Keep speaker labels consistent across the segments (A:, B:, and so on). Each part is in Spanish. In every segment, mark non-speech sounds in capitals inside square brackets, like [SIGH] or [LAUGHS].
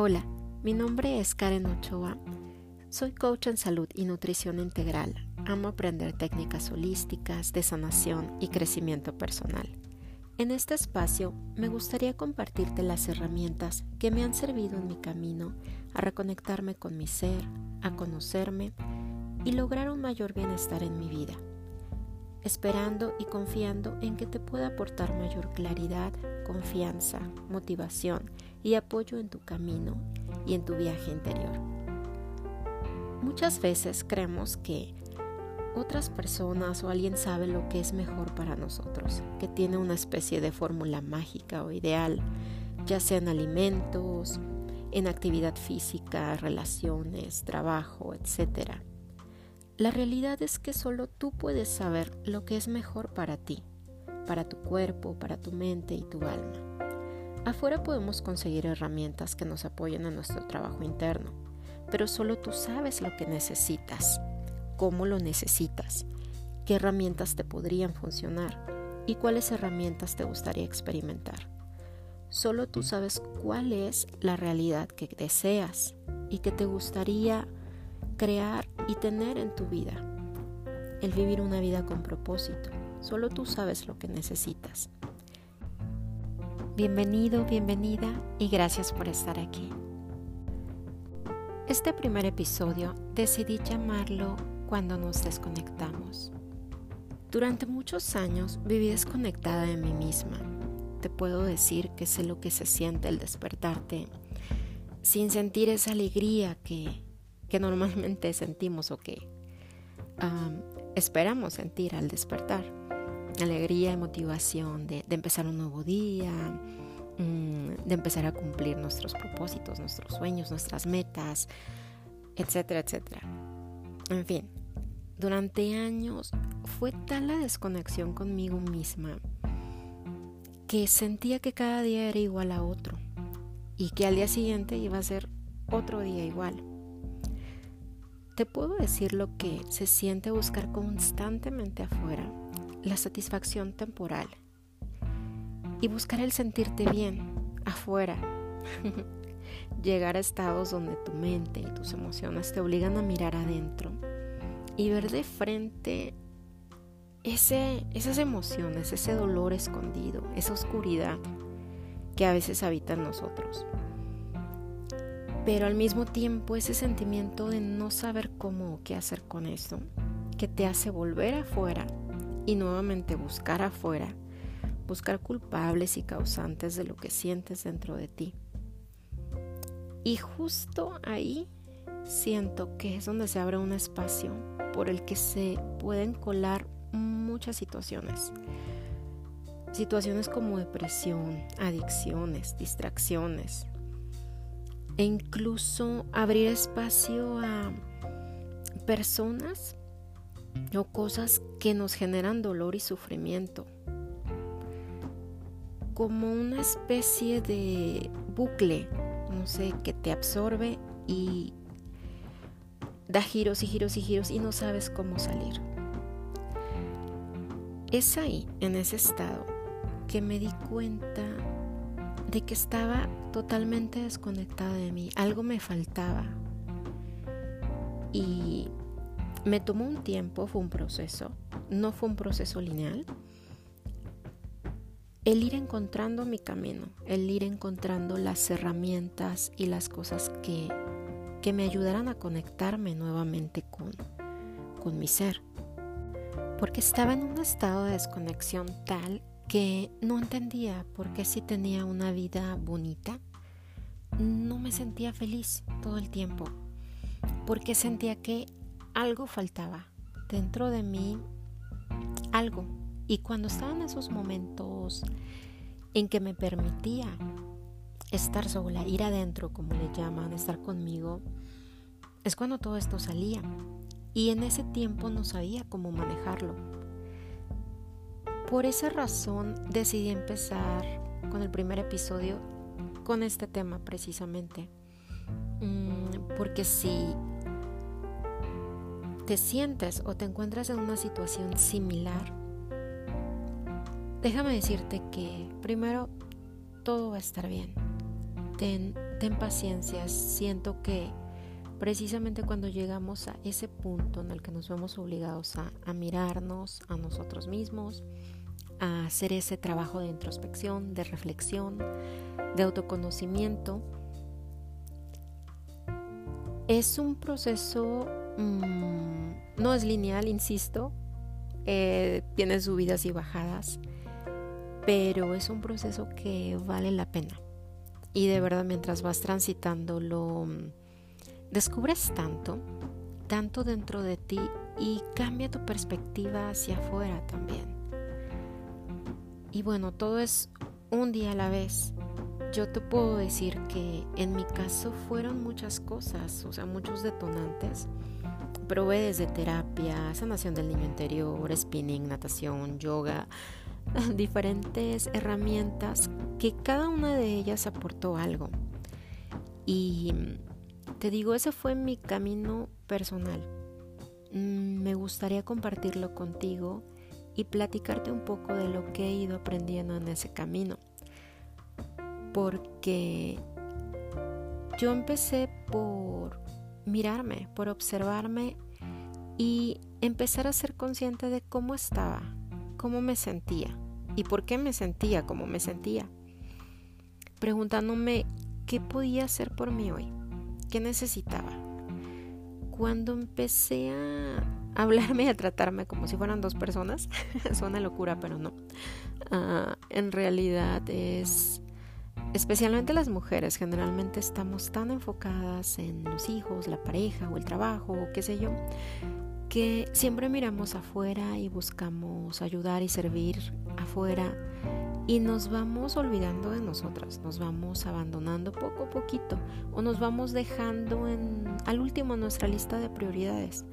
A: Hola, mi nombre es Karen Ochoa. Soy coach en salud y nutrición integral. Amo aprender técnicas holísticas de sanación y crecimiento personal. En este espacio me gustaría compartirte las herramientas que me han servido en mi camino a reconectarme con mi ser, a conocerme y lograr un mayor bienestar en mi vida esperando y confiando en que te pueda aportar mayor claridad, confianza, motivación y apoyo en tu camino y en tu viaje interior. Muchas veces creemos que otras personas o alguien sabe lo que es mejor para nosotros, que tiene una especie de fórmula mágica o ideal, ya sea en alimentos, en actividad física, relaciones, trabajo, etc. La realidad es que solo tú puedes saber lo que es mejor para ti, para tu cuerpo, para tu mente y tu alma. Afuera podemos conseguir herramientas que nos apoyen en nuestro trabajo interno, pero solo tú sabes lo que necesitas, cómo lo necesitas, qué herramientas te podrían funcionar y cuáles herramientas te gustaría experimentar. Solo tú sabes cuál es la realidad que deseas y que te gustaría crear y tener en tu vida. El vivir una vida con propósito. Solo tú sabes lo que necesitas. Bienvenido, bienvenida y gracias por estar aquí. Este primer episodio decidí llamarlo Cuando nos desconectamos. Durante muchos años viví desconectada de mí misma. Te puedo decir que sé lo que se siente el despertarte sin sentir esa alegría que que normalmente sentimos o que esperamos sentir al despertar. Alegría y motivación de, empezar un nuevo día, mm, de empezar a cumplir nuestros propósitos, nuestros sueños, nuestras metas, etcétera, etcétera. En fin, durante años fue tal la desconexión conmigo misma que sentía que cada día era igual a otro y que al día siguiente iba a ser otro día igual. Te puedo decir lo que se siente buscar constantemente afuera, la satisfacción temporal y buscar el sentirte bien afuera. [LAUGHS] Llegar a estados donde tu mente y tus emociones te obligan a mirar adentro y ver de frente ese, esas emociones, ese dolor escondido, esa oscuridad que a veces habita en nosotros pero al mismo tiempo ese sentimiento de no saber cómo o qué hacer con esto, que te hace volver afuera y nuevamente buscar afuera, buscar culpables y causantes de lo que sientes dentro de ti. Y justo ahí siento que es donde se abre un espacio por el que se pueden colar muchas situaciones. Situaciones como depresión, adicciones, distracciones, e incluso abrir espacio a personas o cosas que nos generan dolor y sufrimiento, como una especie de bucle, no sé, que te absorbe y da giros y giros y giros y no sabes cómo salir. Es ahí, en ese estado, que me di cuenta de que estaba totalmente desconectada de mí, algo me faltaba. Y me tomó un tiempo, fue un proceso, no fue un proceso lineal. El ir encontrando mi camino, el ir encontrando las herramientas y las cosas que, que me ayudaran a conectarme nuevamente con, con mi ser. Porque estaba en un estado de desconexión tal que no entendía por qué si tenía una vida bonita, no me sentía feliz todo el tiempo, porque sentía que algo faltaba dentro de mí, algo. Y cuando estaba en esos momentos en que me permitía estar sola, ir adentro, como le llaman, estar conmigo, es cuando todo esto salía. Y en ese tiempo no sabía cómo manejarlo por esa razón decidí empezar con el primer episodio con este tema precisamente. Mm, porque si te sientes o te encuentras en una situación similar, déjame decirte que primero todo va a estar bien. Ten ten paciencia, siento que precisamente cuando llegamos a ese punto en el que nos vemos obligados a, a mirarnos a nosotros mismos, a hacer ese trabajo de introspección, de reflexión, de autoconocimiento, es un proceso, mmm, no es lineal, insisto, eh, tiene subidas y bajadas, pero es un proceso que vale la pena. Y de verdad mientras vas transitando lo descubres tanto, tanto dentro de ti y cambia tu perspectiva hacia afuera también. Y bueno, todo es un día a la vez. Yo te puedo decir que en mi caso fueron muchas cosas, o sea, muchos detonantes. Probé desde terapia, sanación del niño interior, spinning, natación, yoga, [LAUGHS] diferentes herramientas que cada una de ellas aportó algo. Y te digo, ese fue mi camino personal. Mm, me gustaría compartirlo contigo y platicarte un poco de lo que he ido aprendiendo en ese camino porque yo empecé por mirarme, por observarme y empezar a ser consciente de cómo estaba, cómo me sentía y por qué me sentía como me sentía. Preguntándome qué podía hacer por mí hoy, qué necesitaba. Cuando empecé a hablarme y a tratarme como si fueran dos personas, [LAUGHS] suena locura, pero no. Ah, en realidad es Especialmente las mujeres generalmente estamos tan enfocadas en los hijos, la pareja o el trabajo o qué sé yo, que siempre miramos afuera y buscamos ayudar y servir afuera y nos vamos olvidando de nosotras, nos vamos abandonando poco a poquito o nos vamos dejando en, al último en nuestra lista de prioridades.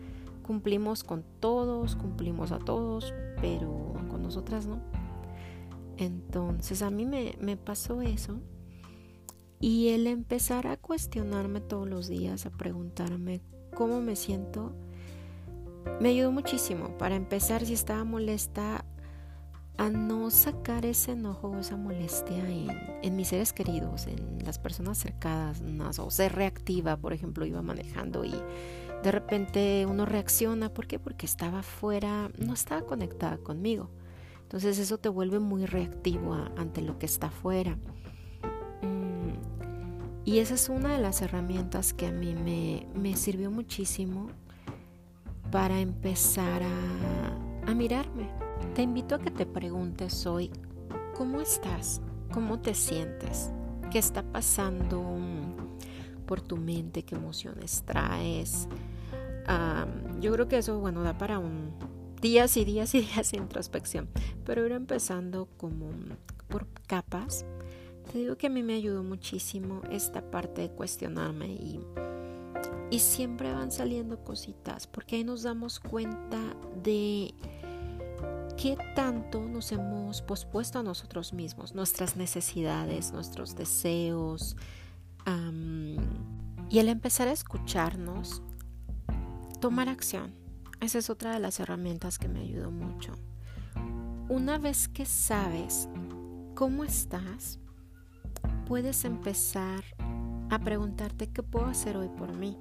A: Cumplimos con todos, cumplimos a todos, pero con nosotras no. Entonces a mí me, pasó eso y el empezar a cuestionarme todos los días, a preguntarme cómo me siento, me ayudó muchísimo. Para empezar, si estaba molesta, a no sacar ese enojo o esa molestia en, en, mis seres queridos, en las personas cercanas, o ser reactiva, por ejemplo, iba manejando y de repente uno reacciona, ¿por qué? Porque estaba fuera, no estaba conectada conmigo. Entonces eso te vuelve muy reactivo ante lo que está afuera. Mm, y esa es una de las herramientas que a mí me, me sirvió muchísimo para empezar a, a mirarme. Te invito a que te preguntes hoy, ¿cómo estás? ¿Cómo te sientes? ¿Qué está pasando por tu mente? ¿Qué emociones traes? yo creo que eso, bueno, da para un, días y días y días de introspección, pero ir empezando como por capas. Te digo que a mí me ayudó muchísimo esta parte de cuestionarme y, y siempre van saliendo cositas, porque ahí nos damos cuenta de qué tanto nos hemos pospuesto a nosotros mismos, nuestras necesidades, nuestros deseos. y al empezar a escucharnos, tomar acción esa es otra de las herramientas que me ayudó mucho. Una vez que sabes cómo estás, puedes empezar a preguntarte qué puedo hacer hoy por mí.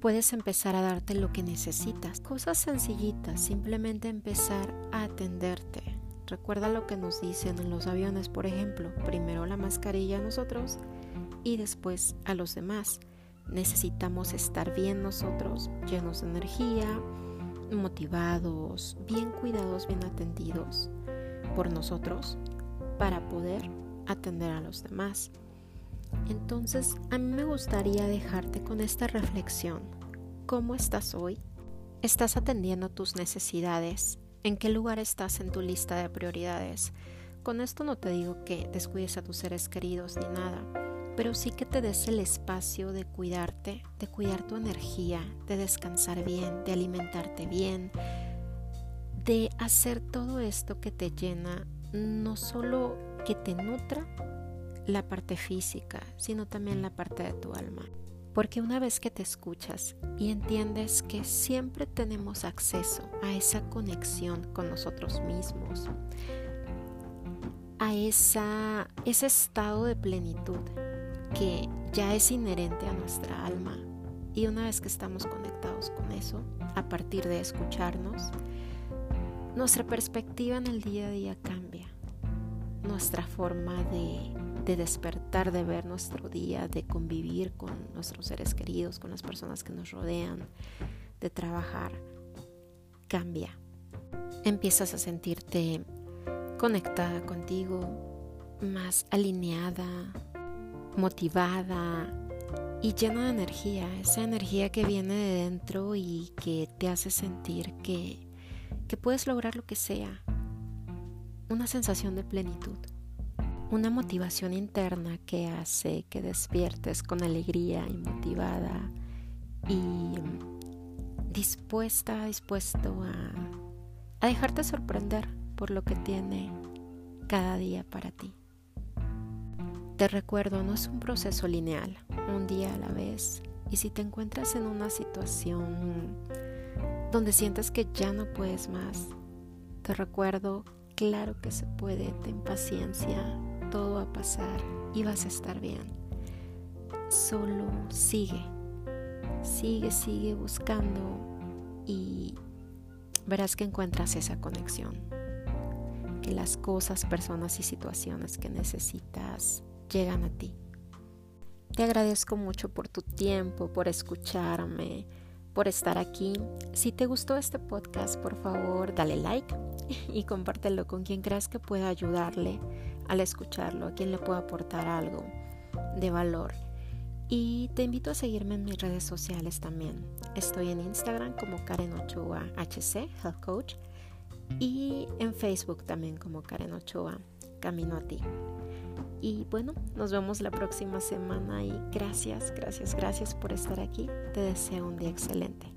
A: Puedes empezar a darte lo que necesitas. Cosas sencillitas, simplemente empezar a atenderte. Recuerda lo que nos dicen en los aviones, por ejemplo, primero la mascarilla a nosotros y después a los demás. Necesitamos estar bien nosotros, llenos de energía, motivados, bien cuidados, bien atendidos por nosotros para poder atender a los demás. Entonces, a mí me gustaría dejarte con esta reflexión. ¿Cómo estás hoy? ¿Estás atendiendo tus necesidades? ¿En qué lugar estás en tu lista de prioridades? Con esto no te digo que descuides a tus seres queridos ni nada pero sí que te des el espacio de cuidarte, de cuidar tu energía, de descansar bien, de alimentarte bien, de hacer todo esto que te llena, no solo que te nutra la parte física, sino también la parte de tu alma. Porque una vez que te escuchas y entiendes que siempre tenemos acceso a esa conexión con nosotros mismos, a esa, ese estado de plenitud, que ya es inherente a nuestra alma. Y una vez que estamos conectados con eso, a partir de escucharnos, nuestra perspectiva en el día a día cambia. Nuestra forma de, de, despertar, de ver nuestro día, de convivir con nuestros seres queridos, con las personas que nos rodean, de trabajar, cambia. Empiezas a sentirte conectada contigo, más alineada, motivada y llena de energía, esa energía que viene de dentro y que te hace sentir que, que puedes lograr lo que sea, una sensación de plenitud, una motivación interna que hace que despiertes con alegría y motivada y dispuesta, dispuesto a, a dejarte sorprender por lo que tiene cada día para ti. Te recuerdo, no es un proceso lineal, un día a la vez. Y si te encuentras en una situación donde sientes que ya no puedes más, te recuerdo, claro que se puede, ten paciencia, todo va a pasar y vas a estar bien. Solo sigue, sigue, sigue buscando y verás que encuentras esa conexión. Que las cosas, personas y situaciones que necesitas llegan a ti. Te agradezco mucho por tu tiempo, por escucharme, por estar aquí. Si te gustó este podcast, por favor, dale like y compártelo con quien creas que pueda ayudarle al escucharlo, a quien le pueda aportar algo de valor. Y te invito a seguirme en mis redes sociales también. Estoy en Instagram como Karen Ochoa HC, Health Coach, y en Facebook también como Karen Ochoa, Camino a ti. Y bueno, nos vemos la próxima semana y gracias, gracias, gracias por estar aquí. Te deseo un día excelente.